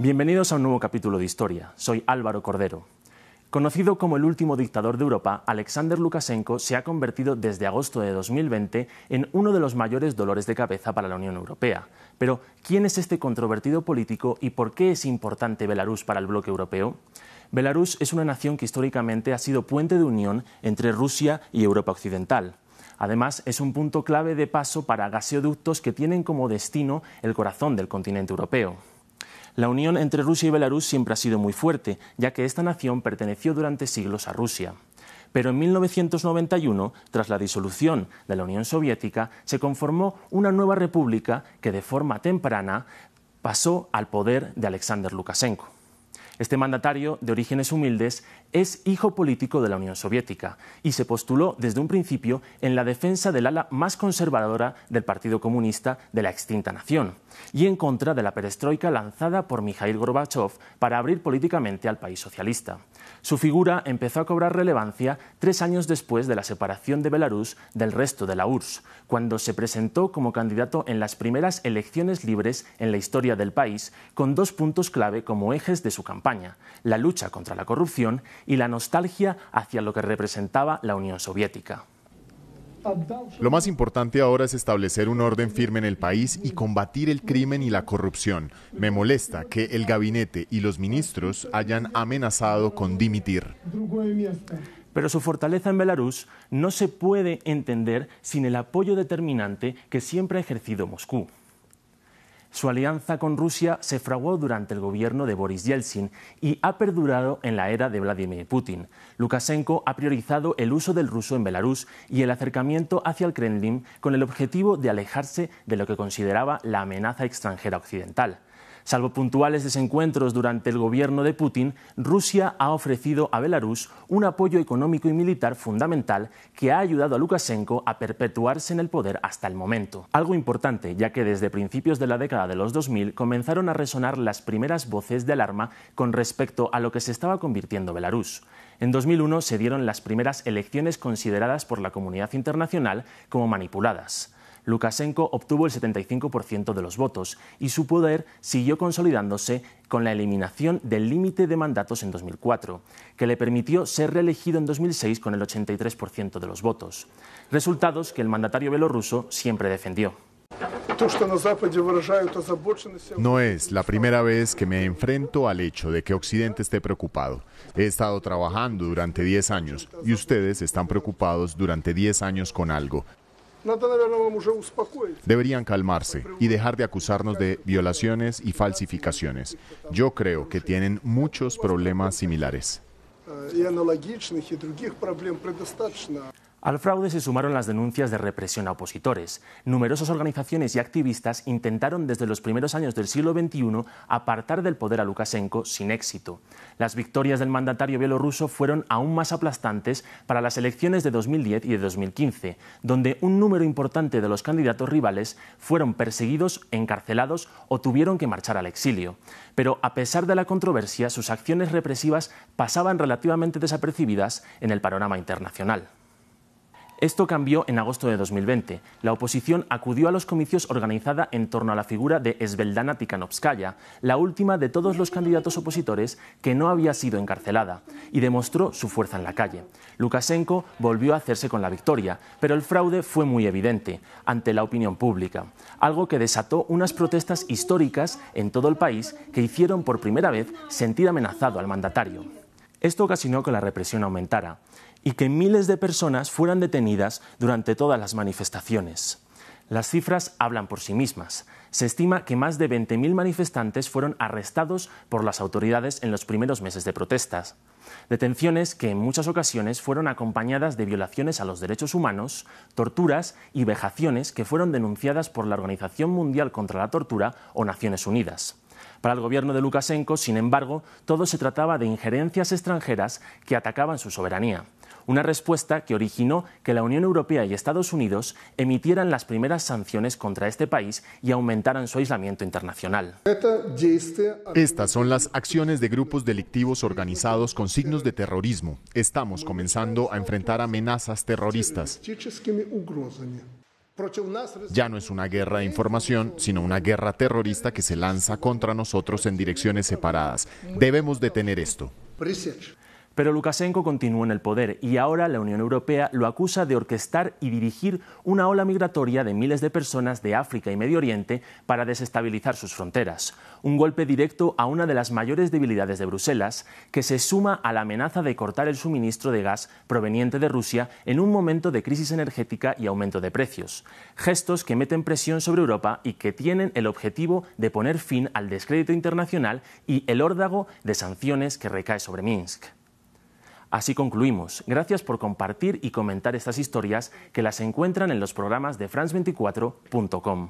Bienvenidos a un nuevo capítulo de Historia. Soy Álvaro Cordero. Conocido como el último dictador de Europa, Alexander Lukashenko se ha convertido desde agosto de 2020 en uno de los mayores dolores de cabeza para la Unión Europea. Pero, ¿quién es este controvertido político y por qué es importante Belarus para el bloque europeo? Belarus es una nación que históricamente ha sido puente de unión entre Rusia y Europa Occidental. Además, es un punto clave de paso para gaseoductos que tienen como destino el corazón del continente europeo. La unión entre Rusia y Belarus siempre ha sido muy fuerte, ya que esta nación perteneció durante siglos a Rusia. Pero en 1991, tras la disolución de la Unión Soviética, se conformó una nueva república que de forma temprana pasó al poder de Alexander Lukashenko. Este mandatario, de orígenes humildes, es hijo político de la Unión Soviética y se postuló desde un principio en la defensa del ala más conservadora del Partido Comunista de la extinta nación y en contra de la perestroika lanzada por Mikhail Gorbachev para abrir políticamente al país socialista. Su figura empezó a cobrar relevancia tres años después de la separación de Belarus del resto de la URSS, cuando se presentó como candidato en las primeras elecciones libres en la historia del país, con dos puntos clave como ejes de su campaña, la lucha contra la corrupción y la nostalgia hacia lo que representaba la Unión Soviética. Lo más importante ahora es establecer un orden firme en el país y combatir el crimen y la corrupción. Me molesta que el gabinete y los ministros hayan amenazado con dimitir. Pero su fortaleza en Belarus no se puede entender sin el apoyo determinante que siempre ha ejercido Moscú. Su alianza con Rusia se fraguó durante el gobierno de Boris Yeltsin y ha perdurado en la era de Vladimir Putin. Lukashenko ha priorizado el uso del ruso en Belarus y el acercamiento hacia el Kremlin con el objetivo de alejarse de lo que consideraba la amenaza extranjera occidental. Salvo puntuales desencuentros durante el gobierno de Putin, Rusia ha ofrecido a Belarus un apoyo económico y militar fundamental que ha ayudado a Lukashenko a perpetuarse en el poder hasta el momento. Algo importante, ya que desde principios de la década de los 2000 comenzaron a resonar las primeras voces de alarma con respecto a lo que se estaba convirtiendo Belarus. En 2001 se dieron las primeras elecciones consideradas por la comunidad internacional como manipuladas. Lukashenko obtuvo el 75% de los votos y su poder siguió consolidándose con la eliminación del límite de mandatos en 2004, que le permitió ser reelegido en 2006 con el 83% de los votos. Resultados que el mandatario belorruso siempre defendió. No es la primera vez que me enfrento al hecho de que Occidente esté preocupado. He estado trabajando durante 10 años y ustedes están preocupados durante 10 años con algo. Deberían calmarse y dejar de acusarnos de violaciones y falsificaciones. Yo creo que tienen muchos problemas similares. Al fraude se sumaron las denuncias de represión a opositores. Numerosas organizaciones y activistas intentaron desde los primeros años del siglo XXI apartar del poder a Lukashenko sin éxito. Las victorias del mandatario bielorruso fueron aún más aplastantes para las elecciones de 2010 y de 2015, donde un número importante de los candidatos rivales fueron perseguidos, encarcelados o tuvieron que marchar al exilio. Pero a pesar de la controversia, sus acciones represivas pasaban relativamente desapercibidas en el panorama internacional. Esto cambió en agosto de 2020. La oposición acudió a los comicios organizada en torno a la figura de Svetlana Tikhanovskaya, la última de todos los candidatos opositores que no había sido encarcelada, y demostró su fuerza en la calle. Lukashenko volvió a hacerse con la victoria, pero el fraude fue muy evidente ante la opinión pública, algo que desató unas protestas históricas en todo el país que hicieron por primera vez sentir amenazado al mandatario. Esto ocasionó que la represión aumentara y que miles de personas fueran detenidas durante todas las manifestaciones. Las cifras hablan por sí mismas. Se estima que más de 20.000 manifestantes fueron arrestados por las autoridades en los primeros meses de protestas. Detenciones que en muchas ocasiones fueron acompañadas de violaciones a los derechos humanos, torturas y vejaciones que fueron denunciadas por la Organización Mundial contra la Tortura o Naciones Unidas. Para el gobierno de Lukashenko, sin embargo, todo se trataba de injerencias extranjeras que atacaban su soberanía una respuesta que originó que la Unión Europea y Estados Unidos emitieran las primeras sanciones contra este país y aumentaran su aislamiento internacional. Estas son las acciones de grupos delictivos organizados con signos de terrorismo. Estamos comenzando a enfrentar amenazas terroristas. Ya no es una guerra de información, sino una guerra terrorista que se lanza contra nosotros en direcciones separadas. Debemos detener esto. Pero Lukashenko continúa en el poder y ahora la Unión Europea lo acusa de orquestar y dirigir una ola migratoria de miles de personas de África y Medio Oriente para desestabilizar sus fronteras. Un golpe directo a una de las mayores debilidades de Bruselas, que se suma a la amenaza de cortar el suministro de gas proveniente de Rusia en un momento de crisis energética y aumento de precios. Gestos que meten presión sobre Europa y que tienen el objetivo de poner fin al descrédito internacional y el órdago de sanciones que recae sobre Minsk. Así concluimos. Gracias por compartir y comentar estas historias que las encuentran en los programas de France24.com.